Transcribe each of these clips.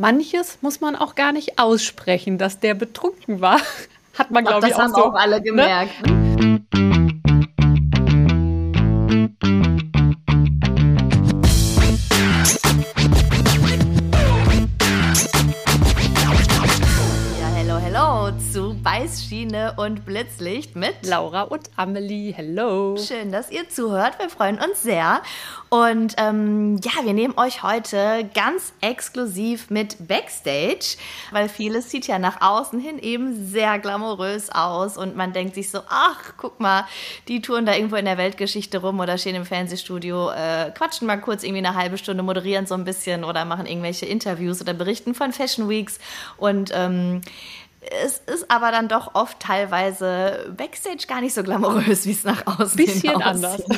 manches muss man auch gar nicht aussprechen, dass der betrunken war. Hat man, glaube ich, auch so. Das haben auch alle ne? gemerkt. Ne? Und Blitzlicht mit Laura und Amelie. Hello. Schön, dass ihr zuhört. Wir freuen uns sehr. Und ähm, ja, wir nehmen euch heute ganz exklusiv mit Backstage, weil vieles sieht ja nach außen hin eben sehr glamourös aus und man denkt sich so, ach, guck mal, die touren da irgendwo in der Weltgeschichte rum oder stehen im Fernsehstudio, äh, quatschen mal kurz irgendwie eine halbe Stunde, moderieren so ein bisschen oder machen irgendwelche Interviews oder berichten von Fashion Weeks und ähm, es ist aber dann doch oft teilweise Backstage gar nicht so glamourös, wie es nach außen Bisschen anders.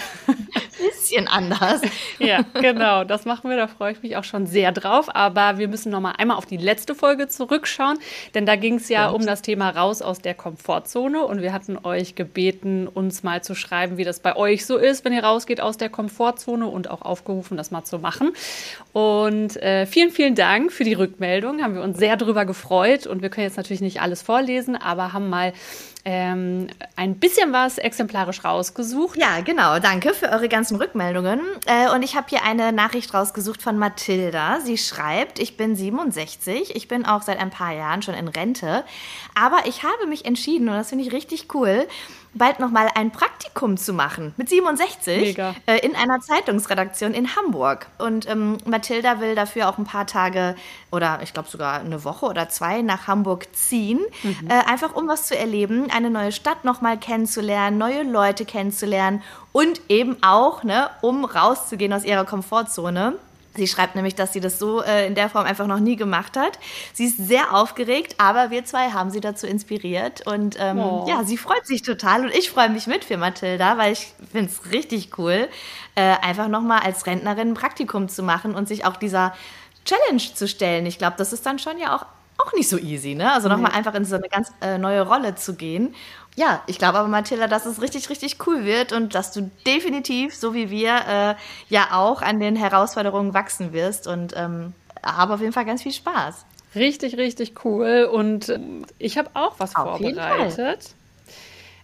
Bisschen anders. Ja, genau. Das machen wir. Da freue ich mich auch schon sehr drauf. Aber wir müssen noch mal einmal auf die letzte Folge zurückschauen, denn da ging es ja um das Thema raus aus der Komfortzone und wir hatten euch gebeten, uns mal zu schreiben, wie das bei euch so ist, wenn ihr rausgeht aus der Komfortzone und auch aufgerufen, das mal zu machen. Und äh, vielen, vielen Dank für die Rückmeldung. Haben wir uns sehr darüber gefreut und wir können jetzt natürlich nicht nicht alles vorlesen, aber haben mal ähm, ein bisschen was exemplarisch rausgesucht. Ja, genau. Danke für eure ganzen Rückmeldungen. Äh, und ich habe hier eine Nachricht rausgesucht von Mathilda. Sie schreibt, ich bin 67, ich bin auch seit ein paar Jahren schon in Rente, aber ich habe mich entschieden, und das finde ich richtig cool, bald nochmal ein Praktikum zu machen mit 67 äh, in einer Zeitungsredaktion in Hamburg. Und ähm, Mathilda will dafür auch ein paar Tage oder ich glaube sogar eine Woche oder zwei nach Hamburg ziehen, mhm. äh, einfach um was zu erleben, eine neue Stadt nochmal kennenzulernen, neue Leute kennenzulernen und eben auch, ne, um rauszugehen aus ihrer Komfortzone. Sie schreibt nämlich, dass sie das so äh, in der Form einfach noch nie gemacht hat. Sie ist sehr aufgeregt, aber wir zwei haben sie dazu inspiriert. Und ähm, oh. ja, sie freut sich total und ich freue mich mit für Mathilda, weil ich finde es richtig cool, äh, einfach nochmal als Rentnerin ein Praktikum zu machen und sich auch dieser Challenge zu stellen. Ich glaube, das ist dann schon ja auch, auch nicht so easy, ne? Also nochmal mhm. einfach in so eine ganz äh, neue Rolle zu gehen ja, ich glaube aber, Mathilda, dass es richtig, richtig cool wird und dass du definitiv, so wie wir, äh, ja auch an den Herausforderungen wachsen wirst und ähm, habe auf jeden Fall ganz viel Spaß. Richtig, richtig cool. Und ähm, ich habe auch was auf vorbereitet.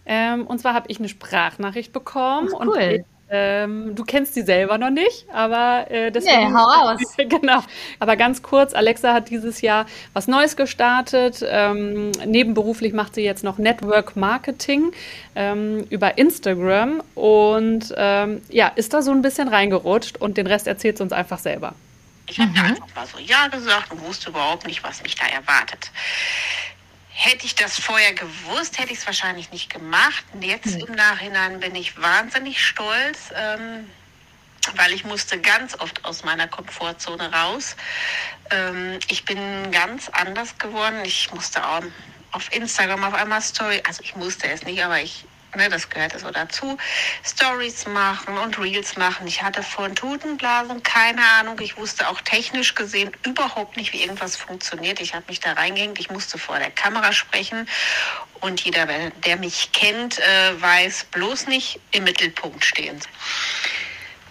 Ähm, und zwar habe ich eine Sprachnachricht bekommen. Ach, cool. Und ähm, du kennst sie selber noch nicht, aber äh, deswegen. Nee, hau aus. genau. Aber ganz kurz: Alexa hat dieses Jahr was Neues gestartet. Ähm, nebenberuflich macht sie jetzt noch Network Marketing ähm, über Instagram und ähm, ja, ist da so ein bisschen reingerutscht und den Rest erzählt sie uns einfach selber. Ich habe mhm. einfach mal so Ja gesagt und wusste überhaupt nicht, was mich da erwartet. Hätte ich das vorher gewusst, hätte ich es wahrscheinlich nicht gemacht. Und jetzt mhm. im Nachhinein bin ich wahnsinnig stolz, ähm, weil ich musste ganz oft aus meiner Komfortzone raus. Ähm, ich bin ganz anders geworden. Ich musste auch auf Instagram auf einmal Story, also ich musste es nicht, aber ich ne, das gehört so dazu, Stories machen und Reels machen. Ich hatte von Tutenblasen keine Ahnung. Ich wusste auch technisch gesehen überhaupt nicht, wie irgendwas funktioniert. Ich habe mich da reingehängt. Ich musste vor der Kamera sprechen. Und jeder, der mich kennt, äh, weiß bloß nicht im Mittelpunkt stehen.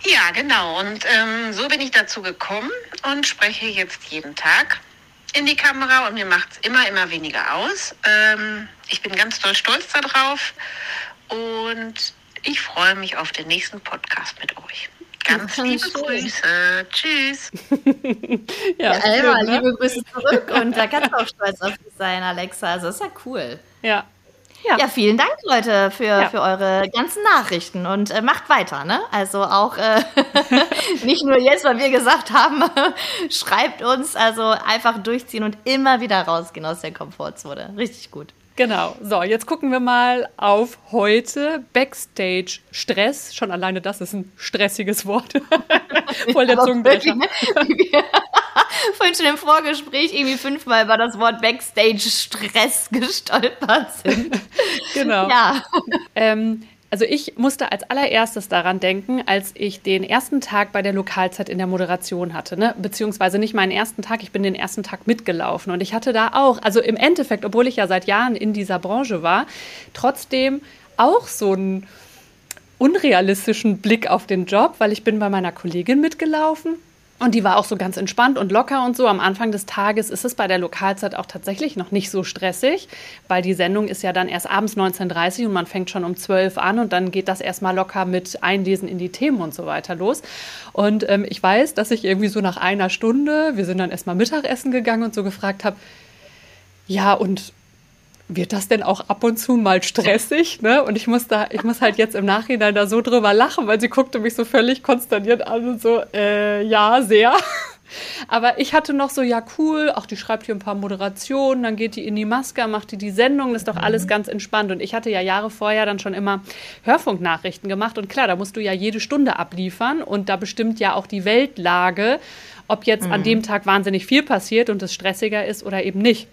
Ja, genau. Und ähm, so bin ich dazu gekommen und spreche jetzt jeden Tag in die Kamera und mir macht es immer, immer weniger aus. Ähm, ich bin ganz doll stolz darauf und ich freue mich auf den nächsten Podcast mit euch. Ganz liebe schön. Grüße. Tschüss. ja, ja Elma, ne? liebe Grüße zurück. Und da kannst du auch stolz auf dich sein, Alexa. Also ist ja cool. Ja. Ja. ja, vielen Dank, Leute, für, ja. für eure ganzen Nachrichten und äh, macht weiter, ne? Also auch äh, nicht nur jetzt, weil wir gesagt haben, schreibt uns, also einfach durchziehen und immer wieder rausgehen aus der Komfortzone. Richtig gut. Genau. So, jetzt gucken wir mal auf heute. Backstage Stress. Schon alleine das ist ein stressiges Wort. Voll der Zungenbrecher. Ne? Vorhin schon im Vorgespräch irgendwie fünfmal über das Wort Backstage Stress gestolpert sind. genau. Ja. Ähm, also ich musste als allererstes daran denken, als ich den ersten Tag bei der Lokalzeit in der Moderation hatte, ne? beziehungsweise nicht meinen ersten Tag, ich bin den ersten Tag mitgelaufen und ich hatte da auch, also im Endeffekt, obwohl ich ja seit Jahren in dieser Branche war, trotzdem auch so einen unrealistischen Blick auf den Job, weil ich bin bei meiner Kollegin mitgelaufen Und die war auch so ganz entspannt und locker und so. Am Anfang des Tages ist es bei der Lokalzeit auch tatsächlich noch nicht so stressig, weil die Sendung ist ja dann erst abends 19.30 Uhr und man fängt schon um 12 an und dann geht das erstmal locker mit Einlesen in die Themen und so weiter los. Und ähm, ich weiß, dass ich irgendwie so nach einer Stunde, wir sind dann erstmal Mittagessen gegangen und so gefragt habe, ja, und wird das denn auch ab und zu mal stressig? Ne? Und ich muss da, ich muss halt jetzt im Nachhinein da so drüber lachen, weil sie guckte mich so völlig konsterniert an und so, äh, ja, sehr. Aber ich hatte noch so, ja, cool, auch die schreibt hier ein paar Moderationen, dann geht die in die Maske, macht die die Sendung, das ist doch alles mhm. ganz entspannt. Und ich hatte ja Jahre vorher dann schon immer Hörfunknachrichten gemacht. Und klar, da musst du ja jede Stunde abliefern und da bestimmt ja auch die Weltlage, ob jetzt mhm. an dem Tag wahnsinnig viel passiert und es stressiger ist oder eben nicht.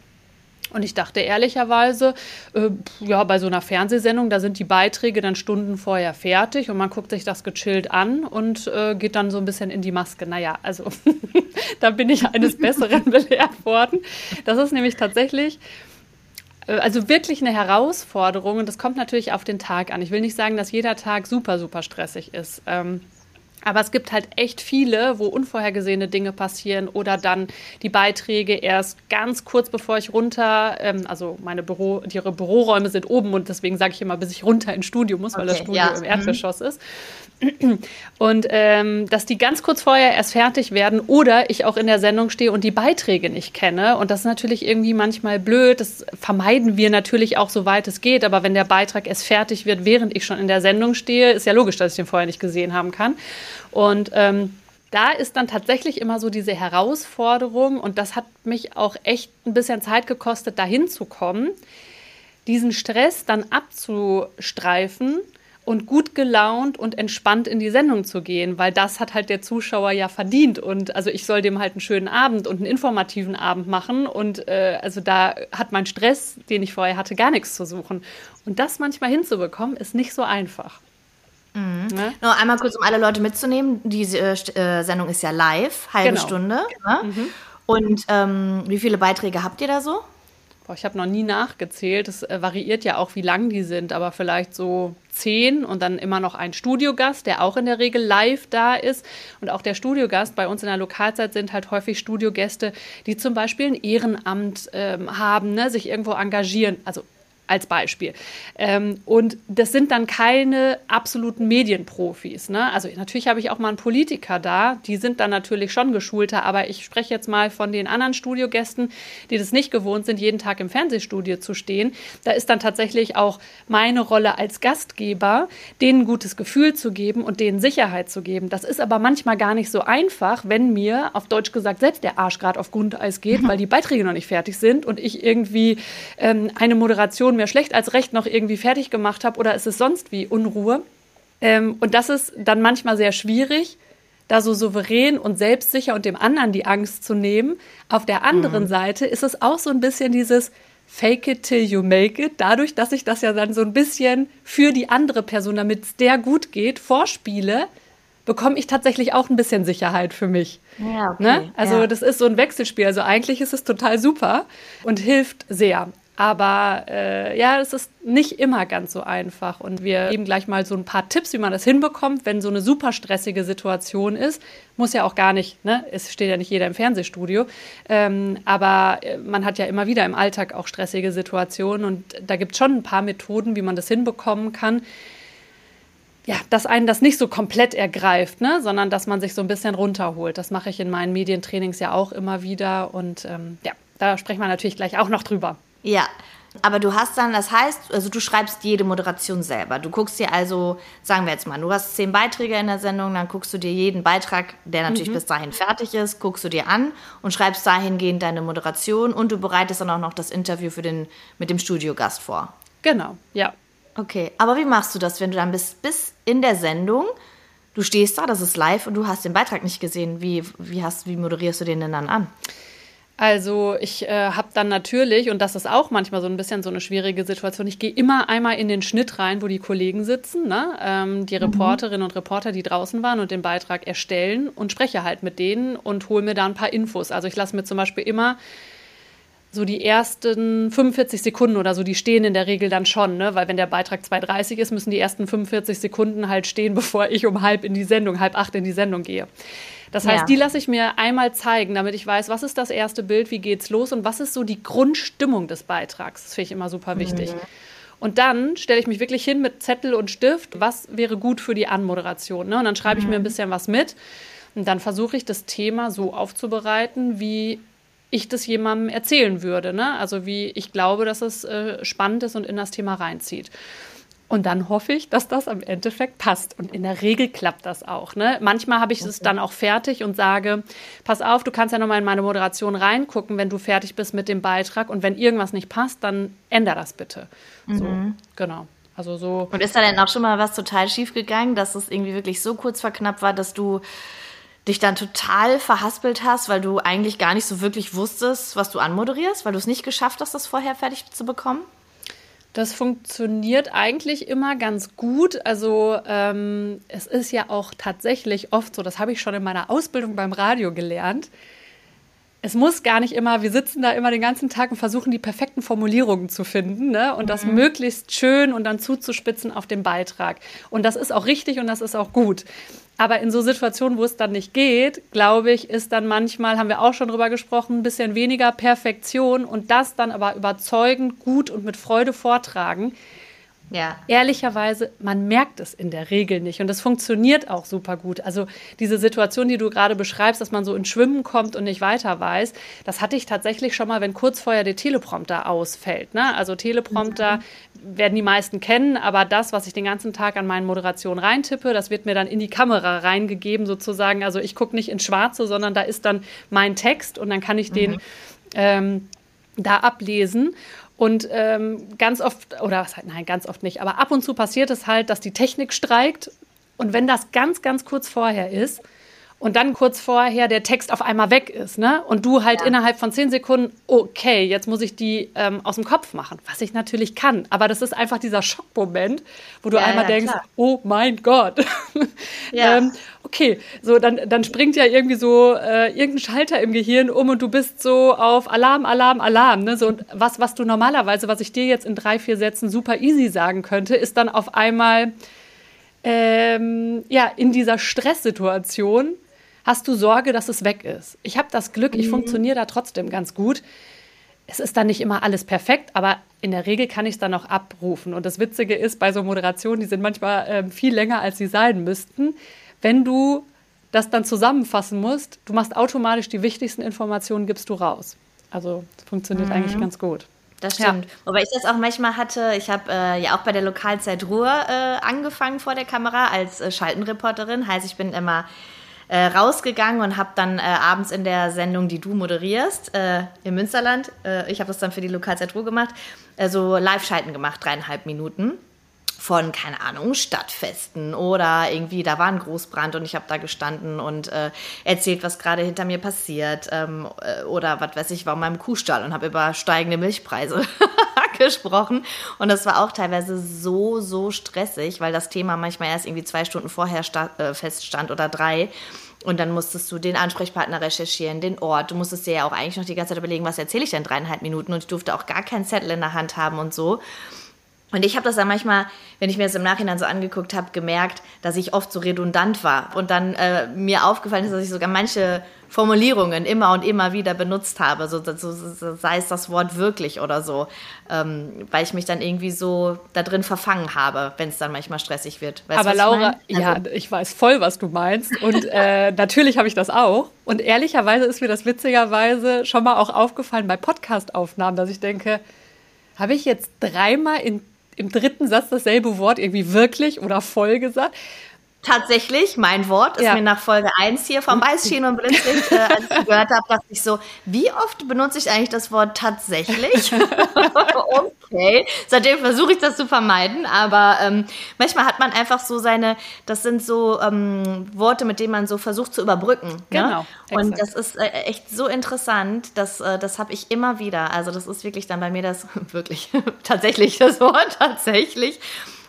Und ich dachte ehrlicherweise, äh, ja, bei so einer Fernsehsendung, da sind die Beiträge dann Stunden vorher fertig und man guckt sich das gechillt an und äh, geht dann so ein bisschen in die Maske. Naja, also da bin ich eines Besseren belehrt worden. Das ist nämlich tatsächlich äh, also wirklich eine Herausforderung und das kommt natürlich auf den Tag an. Ich will nicht sagen, dass jeder Tag super, super stressig ist. Ähm, aber es gibt halt echt viele, wo unvorhergesehene Dinge passieren oder dann die Beiträge erst ganz kurz bevor ich runter, ähm, also meine Büro, ihre Büroräume sind oben und deswegen sage ich immer, bis ich runter ins Studio muss, okay, weil das Studio ja. im Erdgeschoss mhm. ist. Und ähm, dass die ganz kurz vorher erst fertig werden oder ich auch in der Sendung stehe und die Beiträge nicht kenne. Und das ist natürlich irgendwie manchmal blöd. Das vermeiden wir natürlich auch, soweit es geht. Aber wenn der Beitrag erst fertig wird, während ich schon in der Sendung stehe, ist ja logisch, dass ich den vorher nicht gesehen haben kann. Und ähm, da ist dann tatsächlich immer so diese Herausforderung, und das hat mich auch echt ein bisschen Zeit gekostet, dahin zu kommen, diesen Stress dann abzustreifen und gut gelaunt und entspannt in die Sendung zu gehen, weil das hat halt der Zuschauer ja verdient. Und also ich soll dem halt einen schönen Abend und einen informativen Abend machen. Und äh, also da hat mein Stress, den ich vorher hatte, gar nichts zu suchen. Und das manchmal hinzubekommen, ist nicht so einfach. Mhm. Ne? Nur einmal kurz, um alle Leute mitzunehmen. Diese äh, Sendung ist ja live, halbe genau. Stunde. Ne? Mhm. Und ähm, wie viele Beiträge habt ihr da so? Boah, ich habe noch nie nachgezählt. Es äh, variiert ja auch, wie lang die sind, aber vielleicht so zehn und dann immer noch ein Studiogast, der auch in der Regel live da ist. Und auch der Studiogast bei uns in der Lokalzeit sind halt häufig Studiogäste, die zum Beispiel ein Ehrenamt ähm, haben, ne, sich irgendwo engagieren. Also als Beispiel. Ähm, und das sind dann keine absoluten Medienprofis. Ne? Also natürlich habe ich auch mal einen Politiker da, die sind dann natürlich schon geschulter, aber ich spreche jetzt mal von den anderen Studiogästen, die das nicht gewohnt sind, jeden Tag im Fernsehstudio zu stehen. Da ist dann tatsächlich auch meine Rolle als Gastgeber, denen ein gutes Gefühl zu geben und denen Sicherheit zu geben. Das ist aber manchmal gar nicht so einfach, wenn mir auf Deutsch gesagt selbst der Arsch gerade auf Grundeis geht, weil die Beiträge noch nicht fertig sind und ich irgendwie ähm, eine Moderation Situation mehr schlecht als recht noch irgendwie fertig gemacht habe oder ist es sonst wie Unruhe. Ähm, und das ist dann manchmal sehr schwierig, da so souverän und selbstsicher und dem anderen die Angst zu nehmen. Auf der anderen mhm. Seite ist es auch so ein bisschen dieses Fake it till you make it, dadurch, dass ich das ja dann so ein bisschen für die andere Person, damit es der gut geht, vorspiele, bekomme ich tatsächlich auch ein bisschen Sicherheit für mich. Ja, okay. Ne? Also ja. das ist so ein Wechselspiel. Also eigentlich ist es total super und hilft sehr. Aber äh, ja, es ist nicht immer ganz so einfach. Und wir geben gleich mal so ein paar Tipps, wie man das hinbekommt, wenn so eine super stressige Situation ist. Muss ja auch gar nicht, ne? Es steht ja nicht jeder im Fernsehstudio. Ähm, aber äh, man hat ja immer wieder im Alltag auch stressige Situationen. Und da gibt es schon ein paar Methoden, wie man das hinbekommen kann. Ja, dass einen das nicht so komplett ergreift, ne? sondern dass man sich so ein bisschen runterholt. Das mache ich in meinen Medientrainings ja auch immer wieder. Und ähm, ja, da sprechen wir natürlich gleich auch noch drüber. Ja, aber du hast dann, das heißt, also du schreibst jede Moderation selber. Du guckst dir also, sagen wir jetzt mal, du hast zehn Beiträge in der Sendung, dann guckst du dir jeden Beitrag, der natürlich mhm. bis dahin fertig ist, guckst du dir an und schreibst dahingehend deine Moderation und du bereitest dann auch noch das Interview für den, mit dem Studiogast vor. Genau, ja. Okay, aber wie machst du das, wenn du dann bist bis in der Sendung, du stehst da, das ist live und du hast den Beitrag nicht gesehen, wie, wie, hast, wie moderierst du den denn dann an? Also ich äh, habe dann natürlich, und das ist auch manchmal so ein bisschen so eine schwierige Situation, ich gehe immer einmal in den Schnitt rein, wo die Kollegen sitzen, ne? ähm, die mhm. Reporterinnen und Reporter, die draußen waren und den Beitrag erstellen und spreche halt mit denen und hole mir da ein paar Infos. Also ich lasse mir zum Beispiel immer so die ersten 45 Sekunden oder so, die stehen in der Regel dann schon, ne? weil wenn der Beitrag 2.30 ist, müssen die ersten 45 Sekunden halt stehen, bevor ich um halb in die Sendung, halb acht in die Sendung gehe. Das heißt, ja. die lasse ich mir einmal zeigen, damit ich weiß, was ist das erste Bild, wie geht's los und was ist so die Grundstimmung des Beitrags. Das finde ich immer super wichtig. Mhm. Und dann stelle ich mich wirklich hin mit Zettel und Stift, was wäre gut für die Anmoderation. Ne? Und dann schreibe ich mir ein mhm. bisschen was mit. Und dann versuche ich das Thema so aufzubereiten, wie ich das jemandem erzählen würde. Ne? Also wie ich glaube, dass es äh, spannend ist und in das Thema reinzieht. Und dann hoffe ich, dass das am Endeffekt passt. Und in der Regel klappt das auch. Ne? Manchmal habe ich okay. es dann auch fertig und sage, pass auf, du kannst ja nochmal in meine Moderation reingucken, wenn du fertig bist mit dem Beitrag. Und wenn irgendwas nicht passt, dann ändere das bitte. Mhm. So, genau. Also so. Und ist da denn auch schon mal was total schief gegangen, dass es irgendwie wirklich so kurz verknappt war, dass du dich dann total verhaspelt hast, weil du eigentlich gar nicht so wirklich wusstest, was du anmoderierst, weil du es nicht geschafft hast, das vorher fertig zu bekommen? Das funktioniert eigentlich immer ganz gut. Also ähm, es ist ja auch tatsächlich oft so, das habe ich schon in meiner Ausbildung beim Radio gelernt. Es muss gar nicht immer, wir sitzen da immer den ganzen Tag und versuchen die perfekten Formulierungen zu finden ne? und mhm. das möglichst schön und dann zuzuspitzen auf den Beitrag. Und das ist auch richtig und das ist auch gut. Aber in so Situationen, wo es dann nicht geht, glaube ich, ist dann manchmal, haben wir auch schon drüber gesprochen, ein bisschen weniger Perfektion und das dann aber überzeugend, gut und mit Freude vortragen. Ja. Ehrlicherweise, man merkt es in der Regel nicht und es funktioniert auch super gut. Also diese Situation, die du gerade beschreibst, dass man so ins Schwimmen kommt und nicht weiter weiß, das hatte ich tatsächlich schon mal, wenn kurz vorher der Teleprompter ausfällt. Ne? Also Teleprompter mhm. werden die meisten kennen, aber das, was ich den ganzen Tag an meinen Moderationen reintippe, das wird mir dann in die Kamera reingegeben sozusagen. Also ich gucke nicht ins Schwarze, sondern da ist dann mein Text und dann kann ich den mhm. ähm, da ablesen. Und ähm, ganz oft, oder nein, ganz oft nicht, aber ab und zu passiert es halt, dass die Technik streikt. Und wenn das ganz, ganz kurz vorher ist, und dann kurz vorher der Text auf einmal weg ist, ne? Und du halt ja. innerhalb von zehn Sekunden, okay, jetzt muss ich die ähm, aus dem Kopf machen, was ich natürlich kann. Aber das ist einfach dieser Schockmoment, wo du ja, einmal ja, denkst, klar. oh mein Gott. ähm, okay, so dann, dann springt ja irgendwie so äh, irgendein Schalter im Gehirn um und du bist so auf Alarm, Alarm, Alarm. Ne? So, was, was du normalerweise, was ich dir jetzt in drei, vier Sätzen super easy sagen könnte, ist dann auf einmal ähm, ja, in dieser Stresssituation hast du Sorge, dass es weg ist. Ich habe das Glück, ich mhm. funktioniere da trotzdem ganz gut. Es ist dann nicht immer alles perfekt, aber in der Regel kann ich es dann auch abrufen. Und das Witzige ist, bei so Moderationen, die sind manchmal äh, viel länger, als sie sein müssten. Wenn du das dann zusammenfassen musst, du machst automatisch die wichtigsten Informationen, gibst du raus. Also das funktioniert mhm. eigentlich ganz gut. Das stimmt. Ja. Wobei ich das auch manchmal hatte, ich habe äh, ja auch bei der Lokalzeit Ruhr äh, angefangen vor der Kamera als äh, Schaltenreporterin. Heißt, ich bin immer äh, rausgegangen und habe dann äh, abends in der Sendung, die du moderierst, äh, im Münsterland, äh, ich habe das dann für die Lokalzeit Ruhr gemacht, äh, so Live-Schalten gemacht, dreieinhalb Minuten von, keine Ahnung, Stadtfesten oder irgendwie, da war ein Großbrand und ich habe da gestanden und äh, erzählt, was gerade hinter mir passiert ähm, äh, oder was weiß ich, war in meinem Kuhstall und habe über steigende Milchpreise gesprochen und das war auch teilweise so, so stressig, weil das Thema manchmal erst irgendwie zwei Stunden vorher äh, feststand oder drei. Und dann musstest du den Ansprechpartner recherchieren, den Ort. Du musstest dir ja auch eigentlich noch die ganze Zeit überlegen, was erzähle ich denn dreieinhalb Minuten. Und ich durfte auch gar keinen Zettel in der Hand haben und so. Und ich habe das dann manchmal, wenn ich mir das im Nachhinein so angeguckt habe, gemerkt, dass ich oft so redundant war. Und dann äh, mir aufgefallen ist, dass ich sogar manche Formulierungen immer und immer wieder benutzt habe, so, so, so sei es das Wort wirklich oder so, ähm, weil ich mich dann irgendwie so da drin verfangen habe, wenn es dann manchmal stressig wird. Weißt Aber Laura, ich also, ja, ich weiß voll, was du meinst und äh, natürlich habe ich das auch. Und ehrlicherweise ist mir das witzigerweise schon mal auch aufgefallen bei Podcastaufnahmen, dass ich denke, habe ich jetzt dreimal in im dritten Satz dasselbe Wort irgendwie wirklich oder voll gesagt. Tatsächlich, mein Wort ist ja. mir nach Folge 1 hier vom Weißschien und Blitzlicht, äh, als ich gehört habe, dachte ich so, wie oft benutze ich eigentlich das Wort tatsächlich? okay, seitdem versuche ich das zu vermeiden, aber ähm, manchmal hat man einfach so seine, das sind so ähm, Worte, mit denen man so versucht zu überbrücken. Ne? Genau. Ne? Und das ist äh, echt so interessant, dass, äh, das habe ich immer wieder. Also das ist wirklich dann bei mir das, wirklich, tatsächlich das Wort tatsächlich.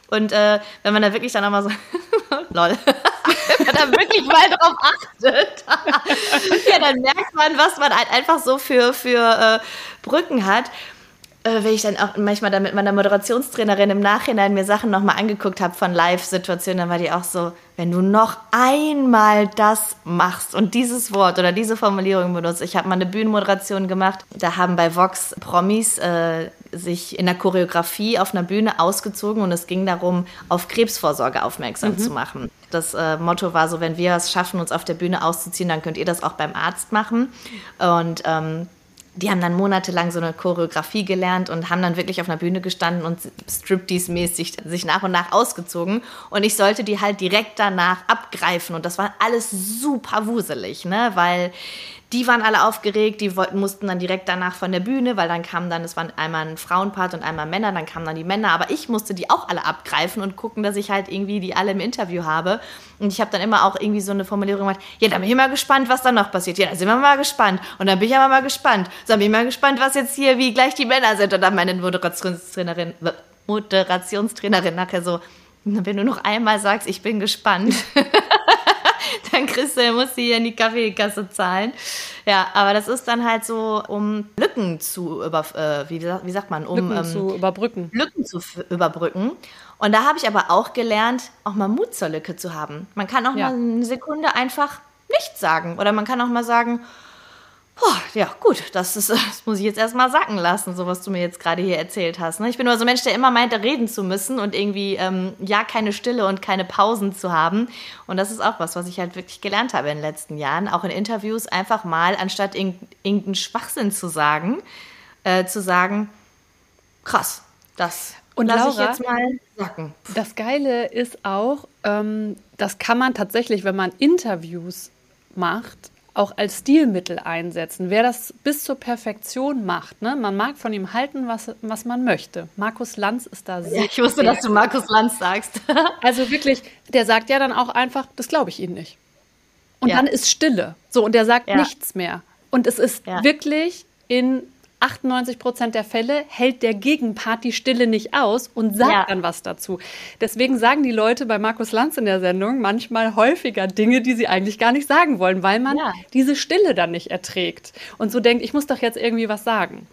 Und äh, wenn man da wirklich dann nochmal so, lol, wenn man da wirklich mal drauf achtet, ja, dann merkt man, was man halt einfach so für, für äh, Brücken hat äh, wenn ich dann auch manchmal da mit meiner Moderationstrainerin im Nachhinein mir Sachen nochmal angeguckt habe von Live-Situationen, dann war die auch so, wenn du noch einmal das machst und dieses Wort oder diese Formulierung benutzt. Ich habe mal eine Bühnenmoderation gemacht, da haben bei Vox Promis äh, sich in der Choreografie auf einer Bühne ausgezogen und es ging darum, auf Krebsvorsorge aufmerksam mhm. zu machen. Das äh, Motto war so, wenn wir es schaffen, uns auf der Bühne auszuziehen, dann könnt ihr das auch beim Arzt machen. Und ähm, die haben dann monatelang so eine Choreografie gelernt und haben dann wirklich auf einer Bühne gestanden und Striptease-mäßig sich nach und nach ausgezogen. Und ich sollte die halt direkt danach abgreifen. Und das war alles super wuselig, ne? Weil die waren alle aufgeregt, die wollten, mussten dann direkt danach von der Bühne, weil dann kam dann, es waren einmal ein Frauenpart und einmal Männer, dann kamen dann die Männer, aber ich musste die auch alle abgreifen und gucken, dass ich halt irgendwie die alle im Interview habe. Und ich habe dann immer auch irgendwie so eine Formulierung gemacht, ja, dann bin ich mal gespannt, was dann noch passiert. Ja, dann sind wir mal gespannt. Und dann bin ich aber mal gespannt. So, dann bin ich mal gespannt, was jetzt hier, wie gleich die Männer sind. Und dann meine Moderationstrainerin, Moderationstrainerin nachher so, wenn du noch einmal sagst, ich bin gespannt. dann kriegst du, musst du hier in die Kaffeekasse zahlen. Ja, aber das ist dann halt so, um Lücken zu über, äh, wie, wie, sagt man, um Lücken ähm, zu überbrücken. Lücken zu überbrücken. Und da habe ich aber auch gelernt, auch mal Mut zur Lücke zu haben. Man kann auch ja. mal eine Sekunde einfach nichts sagen. Oder man kann auch mal sagen, Boah, ja, gut, das, ist, das muss ich jetzt erstmal sacken lassen, so was du mir jetzt gerade hier erzählt hast. Ne? Ich bin nur so ein Mensch, der immer meinte, reden zu müssen und irgendwie, ähm, ja, keine Stille und keine Pausen zu haben. Und das ist auch was, was ich halt wirklich gelernt habe in den letzten Jahren. Auch in Interviews einfach mal, anstatt irgendeinen Schwachsinn zu sagen, äh, zu sagen, krass, das und lass ich jetzt mal sacken. Das Geile ist auch, ähm, das kann man tatsächlich, wenn man Interviews macht, auch als Stilmittel einsetzen. Wer das bis zur Perfektion macht, ne? man mag von ihm halten, was, was man möchte. Markus Lanz ist da sehr. Ja, ich wusste, dass du Markus Lanz sagst. also wirklich, der sagt ja dann auch einfach, das glaube ich Ihnen nicht. Und ja. dann ist Stille. So, und der sagt ja. nichts mehr. Und es ist wirklich in 98 Prozent der Fälle hält der Gegenpart die Stille nicht aus und sagt ja. dann was dazu. Deswegen sagen die Leute bei Markus Lanz in der Sendung manchmal häufiger Dinge, die sie eigentlich gar nicht sagen wollen, weil man ja. diese Stille dann nicht erträgt und so denkt, ich muss doch jetzt irgendwie was sagen.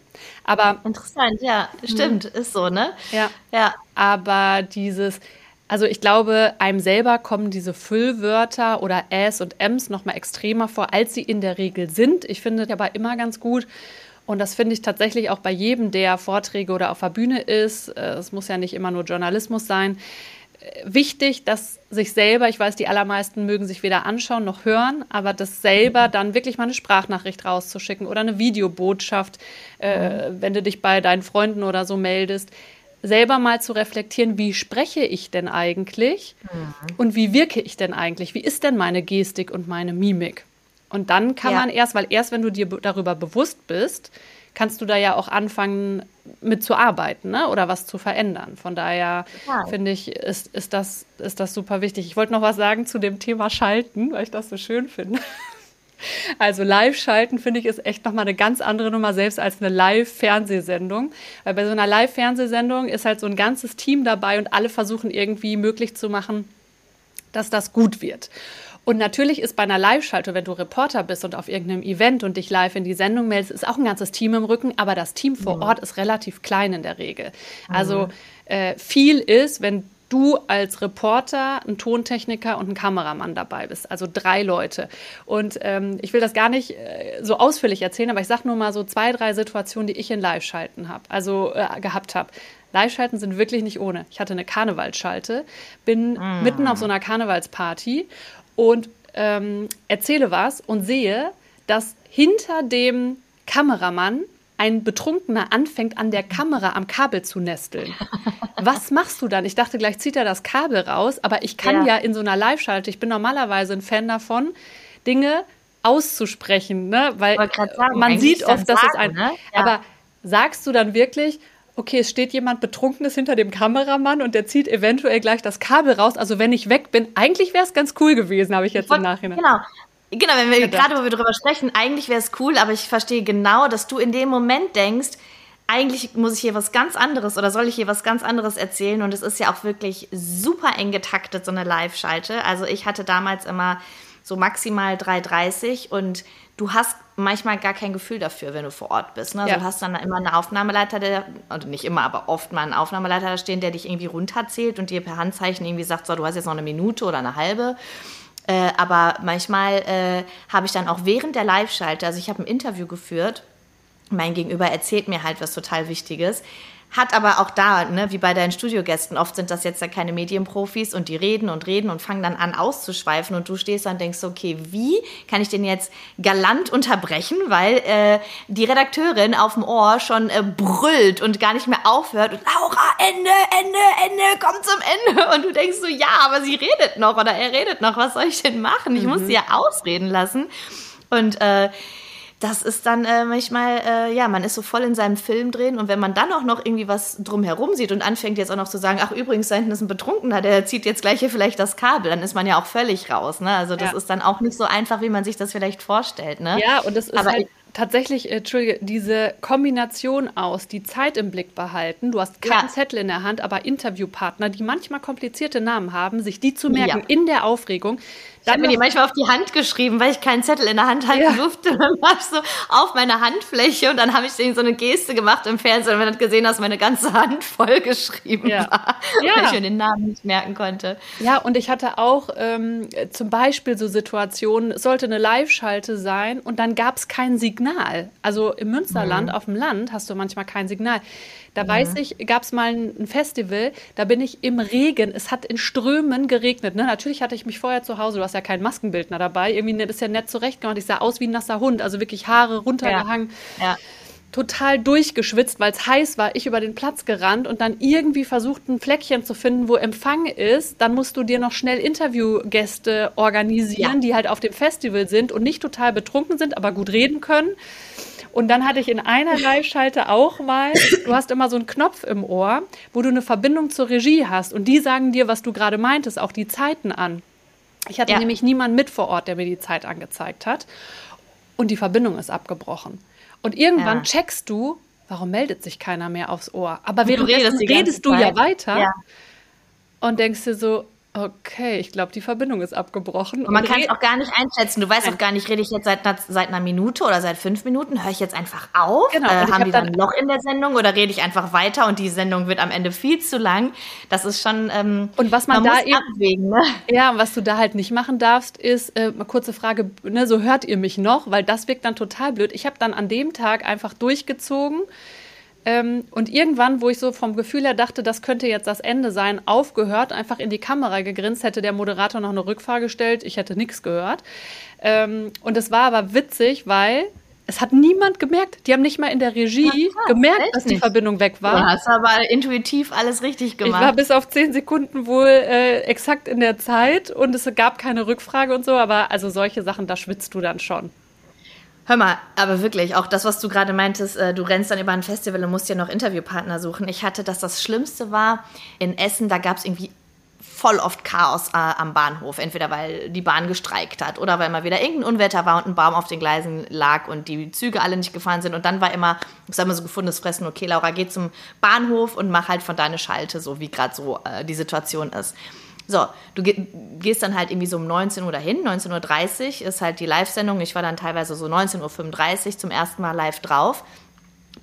Aber interessant, ja, stimmt, ist so, ne? Ja. Ja. Aber dieses also ich glaube, einem selber kommen diese Füllwörter oder Äs und Ms noch mal extremer vor, als sie in der Regel sind. Ich finde aber immer ganz gut, und das finde ich tatsächlich auch bei jedem, der Vorträge oder auf der Bühne ist. Äh, es muss ja nicht immer nur Journalismus sein. Äh, wichtig, dass sich selber, ich weiß, die allermeisten mögen sich weder anschauen noch hören, aber das selber dann wirklich mal eine Sprachnachricht rauszuschicken oder eine Videobotschaft, äh, mhm. wenn du dich bei deinen Freunden oder so meldest, selber mal zu reflektieren, wie spreche ich denn eigentlich mhm. und wie wirke ich denn eigentlich? Wie ist denn meine Gestik und meine Mimik? Und dann kann ja. man erst, weil erst wenn du dir darüber bewusst bist, kannst du da ja auch anfangen mit zu arbeiten ne? oder was zu verändern. Von daher ja. finde ich, ist, ist, das, ist das super wichtig. Ich wollte noch was sagen zu dem Thema Schalten, weil ich das so schön finde. Also Live-Schalten finde ich ist echt nochmal eine ganz andere Nummer, selbst als eine Live-Fernsehsendung. Weil bei so einer Live-Fernsehsendung ist halt so ein ganzes Team dabei und alle versuchen irgendwie möglich zu machen, dass das gut wird. Und natürlich ist bei einer Live-Schaltung, wenn du Reporter bist und auf irgendeinem Event und dich live in die Sendung meldest, ist auch ein ganzes Team im Rücken, aber das Team vor mhm. Ort ist relativ klein in der Regel. Also mhm. äh, viel ist, wenn du als Reporter, ein Tontechniker und ein Kameramann dabei bist. Also drei Leute. Und ähm, ich will das gar nicht äh, so ausführlich erzählen, aber ich sage nur mal so zwei, drei Situationen, die ich in Live-Schalten habe, also äh, gehabt habe. Live-Schalten sind wirklich nicht ohne. Ich hatte eine Karnevalsschalte, bin mm. mitten auf so einer Karnevalsparty und ähm, erzähle was und sehe, dass hinter dem Kameramann ein Betrunkener anfängt, an der Kamera am Kabel zu nesteln. Was machst du dann? Ich dachte, gleich zieht er das Kabel raus, aber ich kann ja, ja in so einer Live-Schalte, ich bin normalerweise ein Fan davon, Dinge auszusprechen, ne? weil sagen, man sieht oft, dass sagen, es ein. Ne? Ja. Aber sagst du dann wirklich, okay, es steht jemand Betrunkenes hinter dem Kameramann und der zieht eventuell gleich das Kabel raus. Also wenn ich weg bin, eigentlich wäre es ganz cool gewesen, habe ich jetzt ich wollt, im Nachhinein. Genau. Genau, wenn wir gerade, wo wir drüber sprechen, eigentlich wäre es cool, aber ich verstehe genau, dass du in dem Moment denkst, eigentlich muss ich hier was ganz anderes oder soll ich hier was ganz anderes erzählen? Und es ist ja auch wirklich super eng getaktet, so eine Live-Schalte. Also ich hatte damals immer so maximal 3,30 und du hast manchmal gar kein Gefühl dafür, wenn du vor Ort bist. Ne? Ja. Du hast dann immer einen Aufnahmeleiter, der, also nicht immer, aber oft mal einen Aufnahmeleiter da stehen, der dich irgendwie runterzählt und dir per Handzeichen irgendwie sagt, so, du hast jetzt noch eine Minute oder eine halbe. Äh, aber manchmal äh, habe ich dann auch während der Live-Schalte, also ich habe ein Interview geführt, mein Gegenüber erzählt mir halt was total Wichtiges hat aber auch da, ne, wie bei deinen Studiogästen, oft sind das jetzt ja keine Medienprofis und die reden und reden und fangen dann an auszuschweifen und du stehst dann und denkst, okay, wie kann ich den jetzt galant unterbrechen, weil äh, die Redakteurin auf dem Ohr schon äh, brüllt und gar nicht mehr aufhört und Laura, Ende, Ende, Ende, komm zum Ende und du denkst so, ja, aber sie redet noch oder er redet noch, was soll ich denn machen? Ich mhm. muss sie ja ausreden lassen und äh, das ist dann äh, manchmal, äh, ja, man ist so voll in seinem Film drin und wenn man dann auch noch irgendwie was drumherum sieht und anfängt jetzt auch noch zu sagen, ach übrigens, da hinten ist ein Betrunkener, der zieht jetzt gleich hier vielleicht das Kabel, dann ist man ja auch völlig raus, ne? Also das ja. ist dann auch nicht so einfach, wie man sich das vielleicht vorstellt, ne? Ja, und das ist Aber halt tatsächlich, äh, Entschuldige, diese Kombination aus, die Zeit im Blick behalten, du hast keinen ja. Zettel in der Hand, aber Interviewpartner, die manchmal komplizierte Namen haben, sich die zu merken ja. in der Aufregung, ich habe mir die manchmal auf die Hand geschrieben, weil ich keinen Zettel in der Hand halten ja. durfte. Dann war ich so auf meine Handfläche und dann habe ich so eine Geste gemacht im Fernsehen und man hat gesehen, dass meine ganze Hand voll geschrieben ja. war, ja. weil ich mir den Namen nicht merken konnte. Ja, und ich hatte auch ähm, zum Beispiel so Situationen, es sollte eine Live-Schalte sein und dann gab es kein Signal. Also im Münsterland, mhm. auf dem Land, hast du manchmal kein Signal. Da mhm. weiß ich, gab es mal ein Festival, da bin ich im Regen, es hat in Strömen geregnet. Ne? Natürlich hatte ich mich vorher zu Hause, du hast ja keinen Maskenbildner dabei, irgendwie ein bisschen nett zurechtgemacht. Ich sah aus wie ein nasser Hund, also wirklich Haare runtergehangen. Ja. ja total durchgeschwitzt, weil es heiß war, ich über den Platz gerannt und dann irgendwie versucht, ein Fleckchen zu finden, wo Empfang ist. Dann musst du dir noch schnell Interviewgäste organisieren, ja. die halt auf dem Festival sind und nicht total betrunken sind, aber gut reden können. Und dann hatte ich in einer Live-Schalte auch mal, du hast immer so einen Knopf im Ohr, wo du eine Verbindung zur Regie hast und die sagen dir, was du gerade meintest, auch die Zeiten an. Ich hatte ja. nämlich niemanden mit vor Ort, der mir die Zeit angezeigt hat. Und die Verbindung ist abgebrochen. Und irgendwann ja. checkst du, warum meldet sich keiner mehr aufs Ohr? Aber währenddessen redest, redest du ja weiter ja. und denkst dir so, Okay, ich glaube, die Verbindung ist abgebrochen. Und man kann es auch gar nicht einschätzen. Du weißt auch gar nicht, rede ich jetzt seit einer, seit einer Minute oder seit fünf Minuten? Höre ich jetzt einfach auf? Genau. Äh, haben hab die dann ein Loch in der Sendung oder rede ich einfach weiter und die Sendung wird am Ende viel zu lang? Das ist schon. Ähm, und was man, man da eben, abwägen, ne? Ja, was du da halt nicht machen darfst, ist, äh, mal kurze Frage, ne, so hört ihr mich noch? Weil das wirkt dann total blöd. Ich habe dann an dem Tag einfach durchgezogen ähm, und irgendwann, wo ich so vom Gefühl her dachte, das könnte jetzt das Ende sein, aufgehört, einfach in die Kamera gegrinst, hätte der Moderator noch eine Rückfrage gestellt, ich hätte nichts gehört. Ähm, und es war aber witzig, weil es hat niemand gemerkt. Die haben nicht mal in der Regie ja, gemerkt, dass die Verbindung weg war. Du hast aber intuitiv alles richtig gemacht. Ich war bis auf zehn Sekunden wohl äh, exakt in der Zeit und es gab keine Rückfrage und so, aber also solche Sachen, da schwitzt du dann schon. Hör mal, aber wirklich, auch das, was du gerade meintest, äh, du rennst dann über ein Festival und musst dir noch Interviewpartner suchen. Ich hatte, dass das Schlimmste war in Essen, da gab es irgendwie voll oft Chaos äh, am Bahnhof. Entweder weil die Bahn gestreikt hat oder weil mal wieder irgendein Unwetter war und ein Baum auf den Gleisen lag und die Züge alle nicht gefahren sind. Und dann war immer, ich sag mal so gefundenes Fressen, okay, Laura, geh zum Bahnhof und mach halt von deine Schalte, so wie gerade so äh, die Situation ist. So, du gehst dann halt irgendwie so um 19 Uhr dahin, 19.30 Uhr ist halt die Live-Sendung. Ich war dann teilweise so 19.35 Uhr zum ersten Mal live drauf